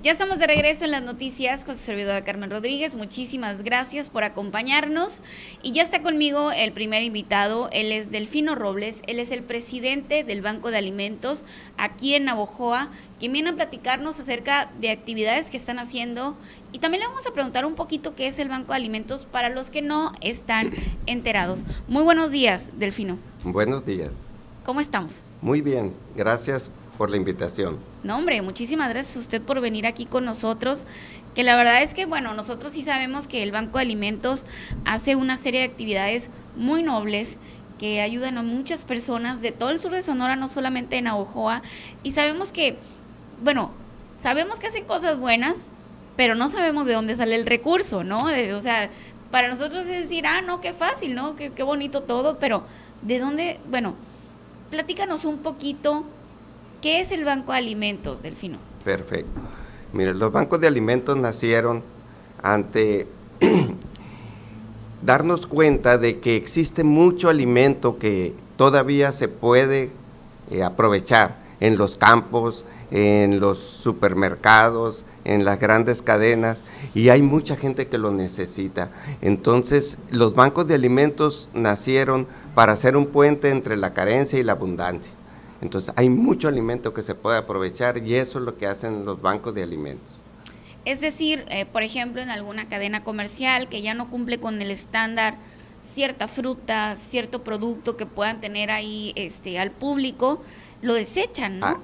Ya estamos de regreso en las noticias con su servidora Carmen Rodríguez. Muchísimas gracias por acompañarnos. Y ya está conmigo el primer invitado. Él es Delfino Robles. Él es el presidente del Banco de Alimentos aquí en Navojoa, quien viene a platicarnos acerca de actividades que están haciendo. Y también le vamos a preguntar un poquito qué es el Banco de Alimentos para los que no están enterados. Muy buenos días, Delfino. Buenos días. ¿Cómo estamos? Muy bien, gracias por la invitación. No, hombre, muchísimas gracias a usted por venir aquí con nosotros. Que la verdad es que, bueno, nosotros sí sabemos que el Banco de Alimentos hace una serie de actividades muy nobles que ayudan a muchas personas de todo el sur de Sonora, no solamente en Ahojoa. Y sabemos que, bueno, sabemos que hacen cosas buenas, pero no sabemos de dónde sale el recurso, ¿no? o sea, para nosotros es decir, ah, no, qué fácil, ¿no? Qué, qué bonito todo, pero ¿de dónde? Bueno, platícanos un poquito ¿Qué es el Banco de Alimentos, Delfino? Perfecto. Mire, los bancos de alimentos nacieron ante darnos cuenta de que existe mucho alimento que todavía se puede eh, aprovechar en los campos, en los supermercados, en las grandes cadenas, y hay mucha gente que lo necesita. Entonces, los bancos de alimentos nacieron para ser un puente entre la carencia y la abundancia. Entonces hay mucho alimento que se puede aprovechar y eso es lo que hacen los bancos de alimentos. Es decir, eh, por ejemplo, en alguna cadena comercial que ya no cumple con el estándar cierta fruta, cierto producto que puedan tener ahí este, al público, lo desechan, ¿no? Ah,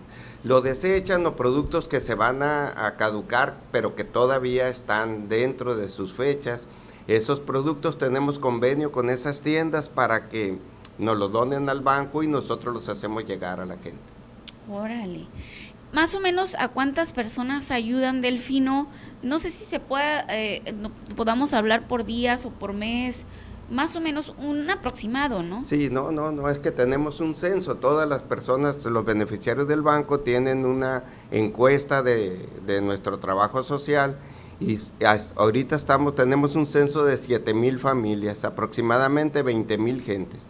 lo desechan o productos que se van a caducar, pero que todavía están dentro de sus fechas. Esos productos tenemos convenio con esas tiendas para que nos lo donen al banco y nosotros los hacemos llegar a la gente. Órale. Más o menos a cuántas personas ayudan Delfino, no sé si se pueda, eh, podamos hablar por días o por mes, más o menos un aproximado, ¿no? Sí, no, no, no, es que tenemos un censo, todas las personas, los beneficiarios del banco tienen una encuesta de, de nuestro trabajo social y ahorita estamos, tenemos un censo de 7 mil familias, aproximadamente 20 mil gentes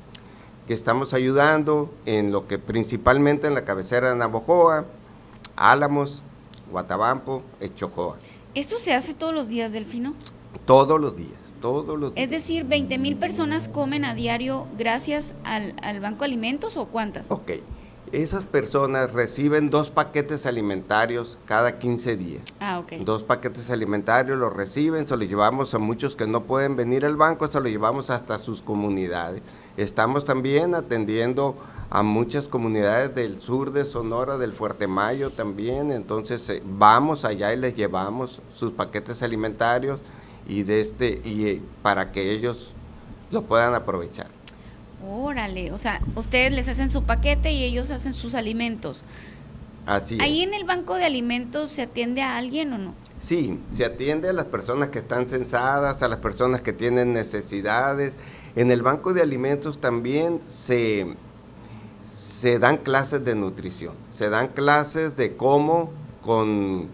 que estamos ayudando en lo que principalmente en la cabecera de Navojoa, Álamos, Guatabampo, Echojoa. ¿Esto se hace todos los días, Delfino? Todos los días, todos los días. Es decir, 20 mil personas comen a diario gracias al, al Banco Alimentos o cuántas? Ok, esas personas reciben dos paquetes alimentarios cada 15 días. Ah, ok. Dos paquetes alimentarios los reciben, se los llevamos a muchos que no pueden venir al banco, se los llevamos hasta sus comunidades. Estamos también atendiendo a muchas comunidades del sur de Sonora, del Fuerte Mayo también, entonces eh, vamos allá y les llevamos sus paquetes alimentarios y de este y eh, para que ellos lo puedan aprovechar. Órale, o sea, ustedes les hacen su paquete y ellos hacen sus alimentos. Así ¿Ahí en el banco de alimentos se atiende a alguien o no? Sí, se atiende a las personas que están censadas, a las personas que tienen necesidades. En el banco de alimentos también se, se dan clases de nutrición, se dan clases de cómo con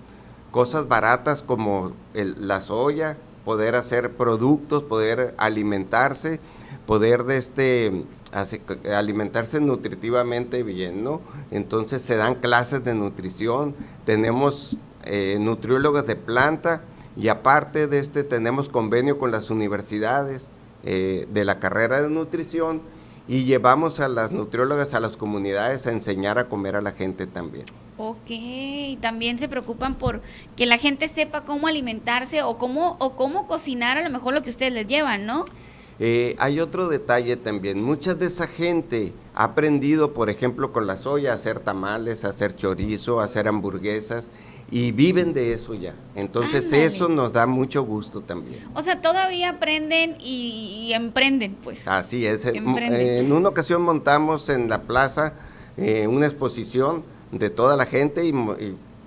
cosas baratas como la soya, poder hacer productos, poder alimentarse poder de este alimentarse nutritivamente bien, ¿no? Entonces se dan clases de nutrición, tenemos eh, nutriólogos de planta y aparte de este tenemos convenio con las universidades eh, de la carrera de nutrición y llevamos a las nutriólogas a las comunidades a enseñar a comer a la gente también. Ok, también se preocupan por que la gente sepa cómo alimentarse o cómo, o cómo cocinar a lo mejor lo que ustedes les llevan, ¿no? Eh, hay otro detalle también, mucha de esa gente ha aprendido, por ejemplo, con la soya a hacer tamales, a hacer chorizo, a hacer hamburguesas y viven de eso ya. Entonces eso nos da mucho gusto también. O sea, todavía aprenden y, emprenden, pues. Así es. En una ocasión montamos en la plaza eh, una exposición de toda la gente y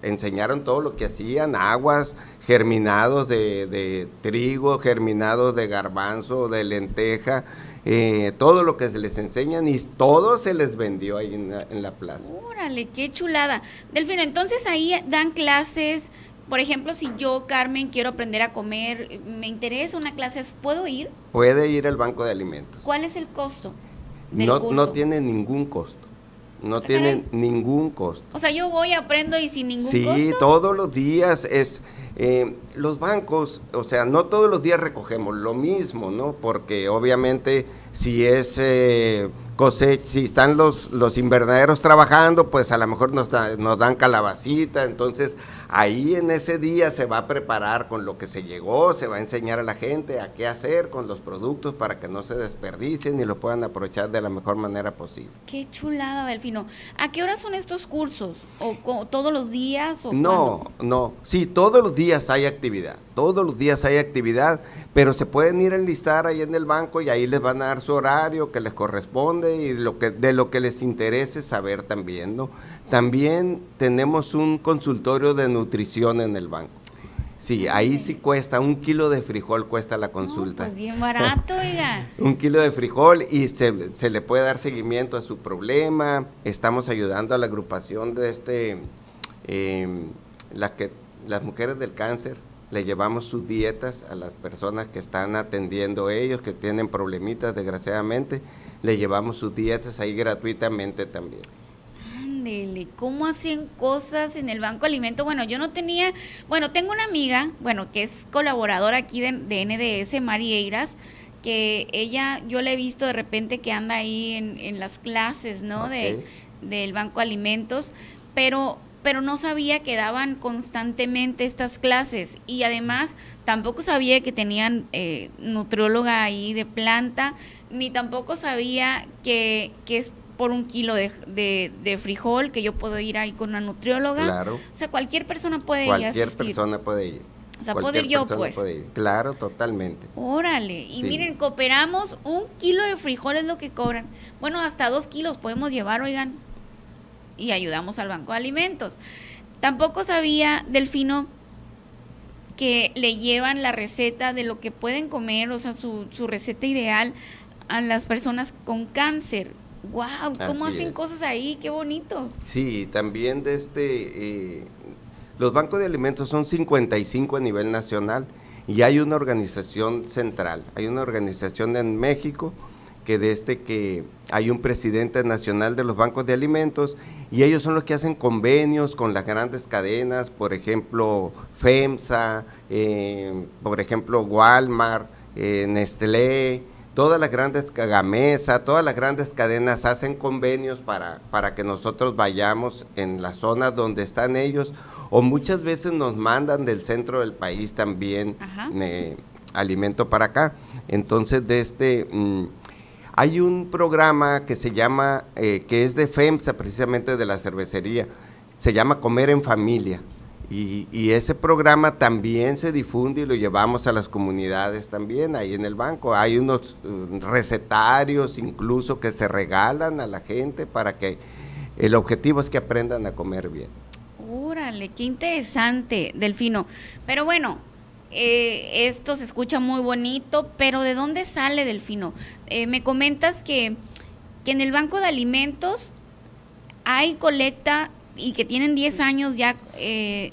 enseñaron todo lo que hacían, aguas, germinados de, trigo, germinados de garbanzo, de lenteja, eh, todo lo que se les enseñan y todo se les vendió ahí en la, plaza. Órale, qué chulada. Delfino, entonces ahí dan clases, por ejemplo, si yo, Carmen, quiero aprender a comer, me interesa una clase, ¿puedo ir? Puede ir al banco de alimentos. ¿Cuál es el costo? no, no tiene ningún costo no tienen ningún costo. O sea, yo voy, aprendo y sin ningún costo. Sí, todos los días es... Eh, los bancos, o sea, no todos los días recogemos lo mismo, ¿no? Porque obviamente si es eh, cosecha, si están los, los invernaderos trabajando, pues a lo mejor nos, nos dan calabacita, entonces ahí en ese día se va a preparar con lo que se llegó, se va a enseñar a la gente a qué hacer con los productos para que no se desperdicien y lo puedan aprovechar de la mejor manera posible. Qué chulada, Delfino. ¿A qué hora son estos cursos? ¿O, todos los días? O no, no, sí, todos los días hay actividad, todos los días hay actividad, pero se pueden ir a enlistar ahí en el banco y ahí les van a dar su horario que les corresponde y lo que, de lo que les interese saber también, ¿no? También tenemos un consultorio de nutrición en el banco. Sí, ahí sí cuesta, un kilo de frijol cuesta la consulta. pues bien barato, oiga. un kilo de frijol y se, se, le puede dar seguimiento a su problema. Estamos ayudando a la agrupación de este, eh, la que, las mujeres del cáncer, le llevamos sus dietas a las personas que están atendiendo ellos, que tienen problemitas desgraciadamente, le llevamos sus dietas ahí gratuitamente también. Ándele, ¿cómo hacen cosas en el Banco Alimento? Bueno, yo no tenía, bueno, tengo una amiga, bueno, que es colaboradora aquí de, NDS, Mari Eiras, que ella, yo la he visto de repente que anda ahí en, las clases, ¿no? De, del Banco Alimentos, pero pero no sabía que daban constantemente estas clases y además tampoco sabía que tenían eh, nutrióloga ahí de planta, ni tampoco sabía que, que es por un kilo de, de, frijol que yo puedo ir ahí con una nutrióloga. Claro. O sea, cualquier persona puede ir. Cualquier persona puede ir. O sea, puedo ir yo, pues. Claro, totalmente. Órale. Y miren, cooperamos, un kilo de frijol es lo que cobran. Bueno, hasta dos kilos podemos llevar, oigan y ayudamos al Banco de Alimentos. Tampoco sabía, Delfino, que le llevan la receta de lo que pueden comer, o sea, su, su receta ideal a las personas con cáncer. ¡Wow! ¿Cómo hacen cosas ahí? ¡Qué bonito! Sí, también de este... Eh, los bancos de alimentos son 55 a nivel nacional y hay una organización central, hay una organización en México que desde este que hay un presidente nacional de los bancos de alimentos y ellos son los que hacen convenios con las grandes cadenas, por ejemplo FEMSA, eh, por ejemplo Walmart, eh, Nestlé, todas las grandes Gamesa, todas las grandes cadenas hacen convenios para, para que nosotros vayamos en las zonas donde están ellos o muchas veces nos mandan del centro del país también eh, alimento para acá. Entonces de este... Mm, hay un programa que se llama, eh, que es de FEMSA, precisamente de la cervecería, se llama Comer en Familia. Y, ese programa también se difunde y lo llevamos a las comunidades también, ahí en el banco. Hay unos uh, recetarios incluso que se regalan a la gente para que el objetivo es que aprendan a comer bien. Órale, qué interesante, Delfino. Pero bueno, eh, esto se escucha muy bonito, pero ¿de dónde sale Delfino? Eh, me comentas que, que en el Banco de Alimentos hay colecta y que tienen 10 años ya eh,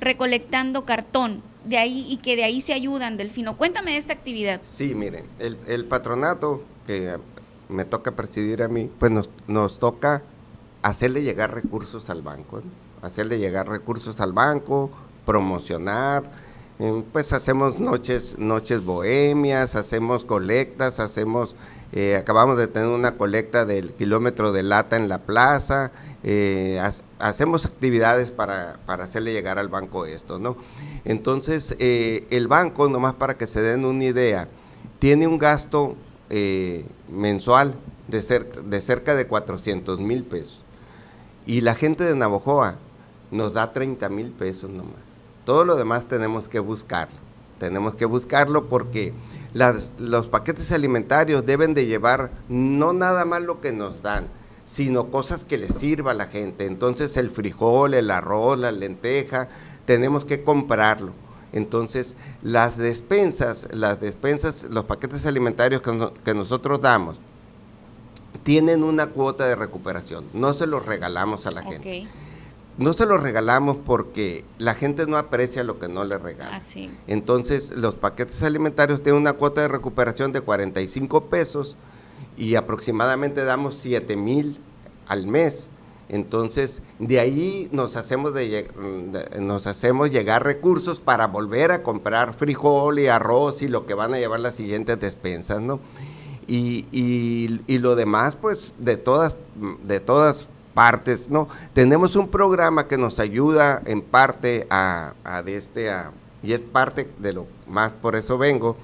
recolectando cartón de ahí y que de ahí se ayudan, Delfino. Cuéntame de esta actividad. Sí, miren, el, el patronato que me toca presidir a mí, pues nos, nos toca hacerle llegar recursos al banco, hacerle llegar recursos al banco, promocionar, eh, pues hacemos noches, noches bohemias, hacemos colectas, hacemos, eh, acabamos de tener una colecta del kilómetro de lata en la plaza, eh, hacemos actividades para, para, hacerle llegar al banco esto, ¿no? Entonces, el banco, nomás para que se den una idea, tiene un gasto mensual de, cerca de 400 mil pesos. Y la gente de Navojoa nos da 30 mil pesos nomás. Todo lo demás tenemos que buscarlo. Tenemos que buscarlo porque los paquetes alimentarios deben de llevar no nada más lo que nos dan, sino cosas que les sirva a la gente. Entonces el frijol, el arroz, la lenteja, tenemos que comprarlo. Entonces las despensas, las despensas, los paquetes alimentarios que, nosotros damos, tienen una cuota de recuperación. No se los regalamos a la gente no se los regalamos porque la gente no aprecia lo que no le regala. Ah, Entonces, los paquetes alimentarios tienen una cuota de recuperación de 45 pesos y aproximadamente damos 7 mil al mes. Entonces, de ahí nos hacemos, de, nos hacemos llegar recursos para volver a comprar frijol y arroz y lo que van a llevar las siguientes despensas, ¿no? Y, y, lo demás, pues, de todas, de todas partes, ¿no? Tenemos un programa que nos ayuda en parte a, a este, a, y es parte de lo más, por eso vengo,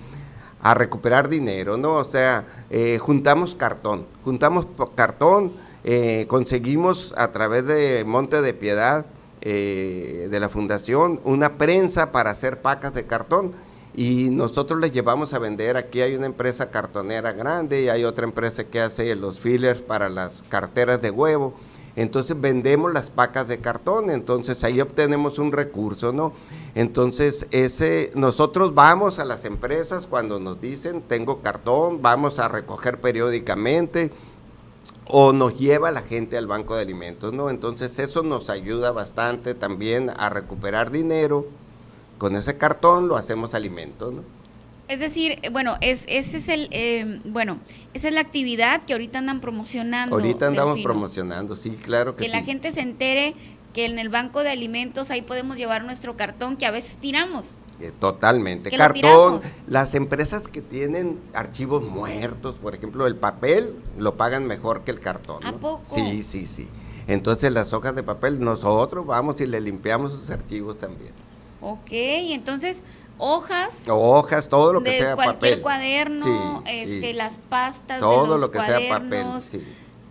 a recuperar dinero, ¿no? O sea, eh, juntamos cartón, juntamos cartón, eh, conseguimos a través de Monte de Piedad, eh, de la fundación, una prensa para hacer pacas de cartón y nosotros les llevamos a vender. Aquí hay una empresa cartonera grande y hay otra empresa que hace los fillers para las carteras de huevo. Entonces vendemos las pacas de cartón, entonces ahí obtenemos un recurso, ¿no? Entonces ese, nosotros vamos a las empresas cuando nos dicen tengo cartón, vamos a recoger periódicamente o nos lleva la gente al banco de alimentos, ¿no? Entonces eso nos ayuda bastante también a recuperar dinero. Con ese cartón lo hacemos alimento, ¿no? Es decir, eh, bueno, es, ese es el, eh, bueno, esa es la actividad que ahorita andan promocionando. Ahorita andamos promocionando, sí, claro que, sí. Que la gente se entere que en el banco de alimentos ahí podemos llevar nuestro cartón que a veces tiramos. Eh, totalmente. Cartón, las empresas que tienen archivos muertos, por ejemplo, el papel lo pagan mejor que el cartón. ¿A poco? Sí, sí, sí. Entonces las hojas de papel nosotros vamos y le limpiamos sus archivos también. Ok, entonces hojas. Hojas, todo lo que sea papel. Cualquier cuaderno, este, las pastas todo de los lo que sea papel.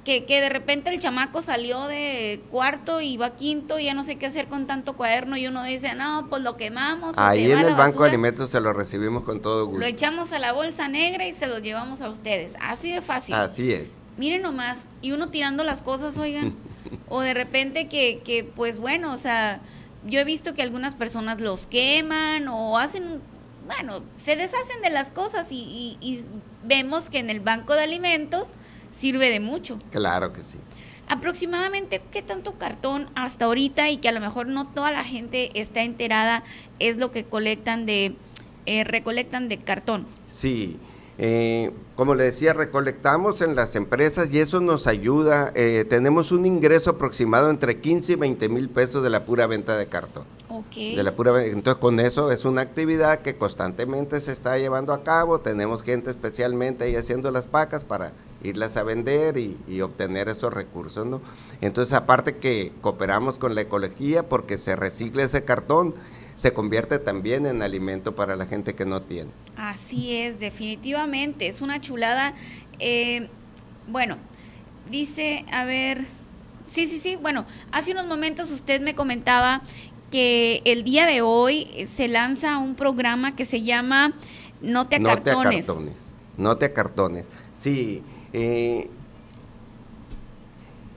Que, que, de repente el chamaco salió de cuarto y va a quinto y ya no sé qué hacer con tanto cuaderno y uno dice, no, pues lo quemamos. Ahí en el Banco de Alimentos se lo recibimos con todo gusto. Lo echamos a la bolsa negra y se lo llevamos a ustedes. Así de fácil. Así es. Miren nomás, y uno tirando las cosas, oigan. o de repente que, que, pues bueno, o sea, yo he visto que algunas personas los queman o hacen, bueno, se deshacen de las cosas y, vemos que en el banco de alimentos sirve de mucho. Claro que sí. Aproximadamente, ¿qué tanto cartón hasta ahorita y que a lo mejor no toda la gente está enterada es lo que colectan de, eh, recolectan de cartón? Sí, eh, como le decía, recolectamos en las empresas y eso nos ayuda. Eh, tenemos un ingreso aproximado entre 15 y 20 mil pesos de la pura venta de cartón. De la pura, entonces, con eso es una actividad que constantemente se está llevando a cabo. Tenemos gente especialmente ahí haciendo las pacas para irlas a vender y, y obtener esos recursos. ¿no? Entonces, aparte que cooperamos con la ecología porque se recicla ese cartón se convierte también en alimento para la gente que no tiene. Así es, definitivamente, es una chulada. Eh, bueno, dice, a ver, sí, sí, sí, bueno, hace unos momentos usted me comentaba que el día de hoy se lanza un programa que se llama No te acartones. No te acartones, no te acartones. Sí, eh,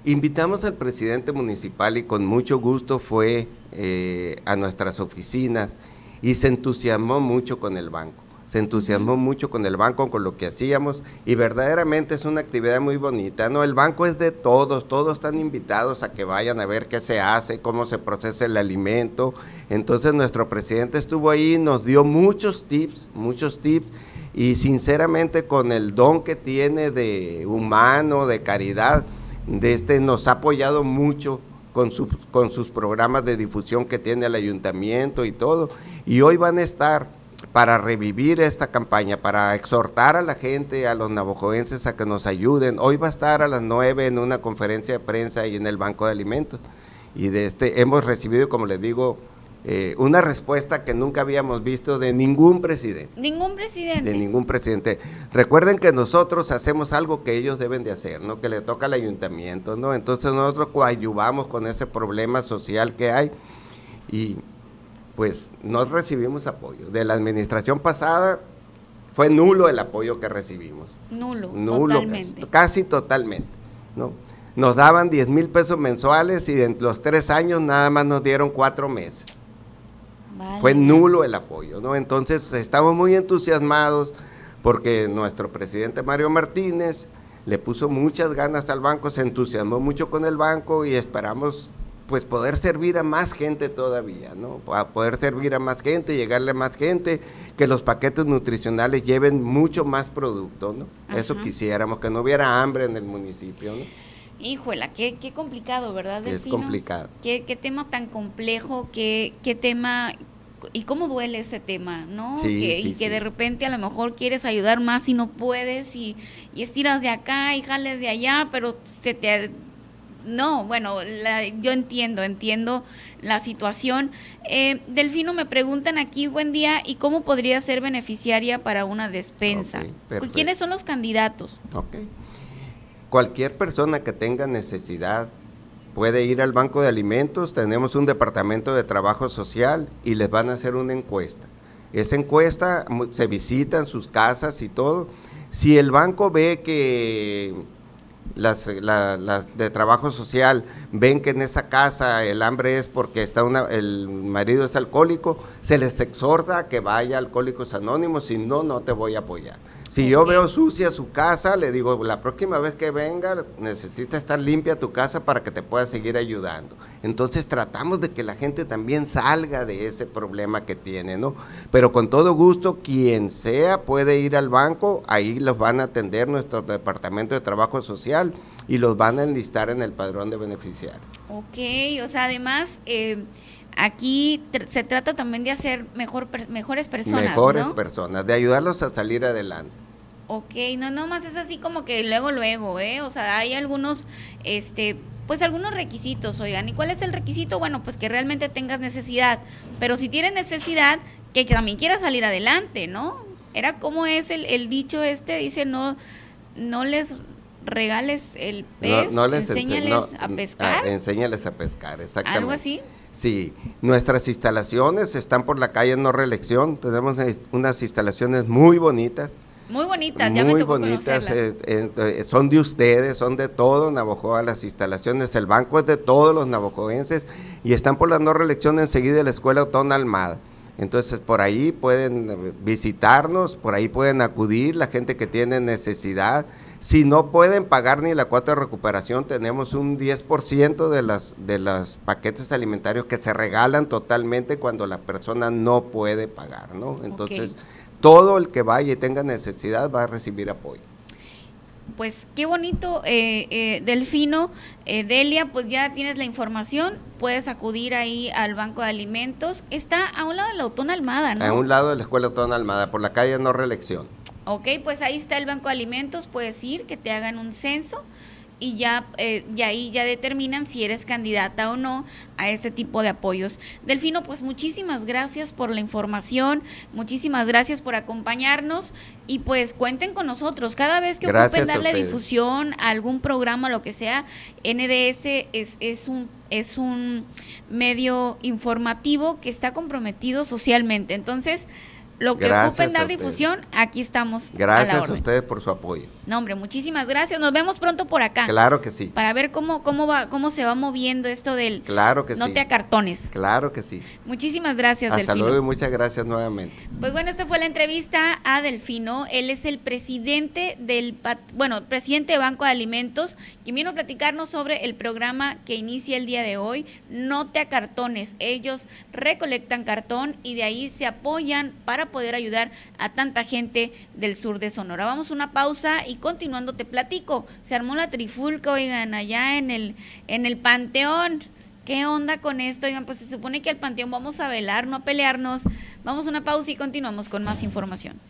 invitamos al presidente municipal y con mucho gusto fue eh, a nuestras oficinas y se entusiasmó mucho con el banco. Se entusiasmó mucho con el banco, con lo que hacíamos y verdaderamente es una actividad muy bonita. No, el banco es de todos, todos están invitados a que vayan a ver qué se hace, cómo se procesa el alimento. Entonces nuestro presidente estuvo ahí, nos dio muchos tips, muchos tips y sinceramente con el don que tiene de humano, de caridad, de este nos ha apoyado mucho con, con sus programas de difusión que tiene el ayuntamiento y todo. Y hoy van a estar para revivir esta campaña, para exhortar a la gente, a los navajoenses a que nos ayuden. Hoy va a estar a las 9 en una conferencia de prensa y en el Banco de Alimentos. Y de este hemos recibido, como les digo, eh, una respuesta que nunca habíamos visto de ningún presidente. Ningún presidente. De ningún presidente. Recuerden que nosotros hacemos algo que ellos deben de hacer, ¿no? Que le toca al ayuntamiento, ¿no? Entonces nosotros coadyuvamos con ese problema social que hay y pues no recibimos apoyo. De la administración pasada fue nulo el apoyo que recibimos. Nulo, nulo totalmente. Casi, casi totalmente, ¿no? Nos daban 10 mil pesos mensuales y en los tres años nada más nos dieron cuatro meses. Fue nulo el apoyo, ¿no? Entonces estamos muy entusiasmados porque nuestro presidente Mario Martínez le puso muchas ganas al banco, se entusiasmó mucho con el banco y esperamos pues poder servir a más gente todavía, ¿no? A poder servir a más gente, llegarle a más gente, que los paquetes nutricionales lleven mucho más producto, ¿no? Eso quisiéramos, que no hubiera hambre en el municipio, ¿no? Híjola, qué, qué complicado, ¿verdad? Es complicado. Qué, qué tema tan complejo, qué, qué tema y cómo duele ese tema, ¿no? Sí, y que de repente a lo mejor quieres ayudar más y no puedes y, y estiras de acá y jales de allá, pero se te... No, bueno, yo entiendo, entiendo la situación. Eh, Delfino, me preguntan aquí, buen día, ¿y cómo podría ser beneficiaria para una despensa? ¿Quiénes son los candidatos? Ok. Cualquier persona que tenga necesidad puede ir al banco de alimentos, tenemos un departamento de trabajo social y les van a hacer una encuesta. Esa encuesta se visitan sus casas y todo. Si el banco ve que las, de trabajo social ven que en esa casa el hambre es porque está una, el marido es alcohólico, se les exhorta a que vaya a Alcohólicos Anónimos, si no, no te voy a apoyar. Si yo veo sucia su casa, le digo, la próxima vez que venga, necesita estar limpia tu casa para que te pueda seguir ayudando. Entonces tratamos de que la gente también salga de ese problema que tiene, ¿no? Pero con todo gusto, quien sea puede ir al banco, ahí los van a atender nuestro departamento de trabajo social y los van a enlistar en el padrón de beneficiarios. Ok, o sea, además... Eh, aquí se trata también de hacer mejor, mejores personas. Mejores personas, de ayudarlos a salir adelante. Ok, no, no más es así como que luego, luego, ¿eh? O sea, hay algunos, este, pues algunos requisitos, oigan. ¿Y cuál es el requisito? Bueno, pues que realmente tengas necesidad. Pero si tienes necesidad, que, también quieras salir adelante, ¿no? Era como es el, el dicho este, dice, no, no les regales el pez, no, les enséñales a pescar. Ah, enséñales a pescar, exactamente. ¿Algo así? Sí, nuestras instalaciones están por la calle No Reelección, tenemos eh, unas instalaciones muy bonitas muy bonitas, ya me tocó bonitas, eh, eh, son de ustedes, son de todo Navojoa las instalaciones, el banco es de todos los navojoenses y están por la no reelección enseguida de la Escuela Autónoma Almada. Entonces por ahí pueden visitarnos, por ahí pueden acudir la gente que tiene necesidad. Si no pueden pagar ni la cuota de recuperación, tenemos un 10% de las de los paquetes alimentarios que se regalan totalmente cuando la persona no puede pagar, ¿no? Entonces, todo el que vaya y tenga necesidad va a recibir apoyo. Pues qué bonito, eh, eh, Delfino. Eh, Delia, pues ya tienes la información, puedes acudir ahí al Banco de Alimentos. Está a un lado de la Autónoma Almada, ¿no? A un lado de la Escuela Autónoma Almada, por la calle No Reelección. Ok, pues ahí está el Banco de Alimentos, puedes ir, que te hagan un censo y ya, eh, ahí ya determinan si eres candidata o no a este tipo de apoyos. Delfino, pues muchísimas gracias por la información, muchísimas gracias por acompañarnos y pues cuenten con nosotros. Cada vez que ocupen darle difusión a algún programa, lo que sea, NDS es, es un es un medio informativo que está comprometido socialmente. Entonces, lo que ocupen dar difusión, aquí estamos. Gracias a, ustedes por su apoyo. No, hombre, muchísimas gracias. Nos vemos pronto por acá. Claro que sí. Para ver cómo, cómo va, cómo se va moviendo esto del claro que no te acartones. Claro que sí. Muchísimas gracias, Hasta luego y muchas gracias nuevamente. Pues bueno, esta fue la entrevista a Delfino. Él es el presidente del, bueno, presidente de Banco de Alimentos, quien vino a platicarnos sobre el programa que inicia el día de hoy, No te acartones. Ellos recolectan cartón y de ahí se apoyan poder ayudar a tanta gente del sur de Sonora. Vamos a una pausa y continuando te platico. Se armó la trifulca, oigan, allá en el, en el Panteón. ¿Qué onda con esto? Oigan, pues se supone que al Panteón vamos a velar, no a pelearnos. Vamos a una pausa y continuamos con más información.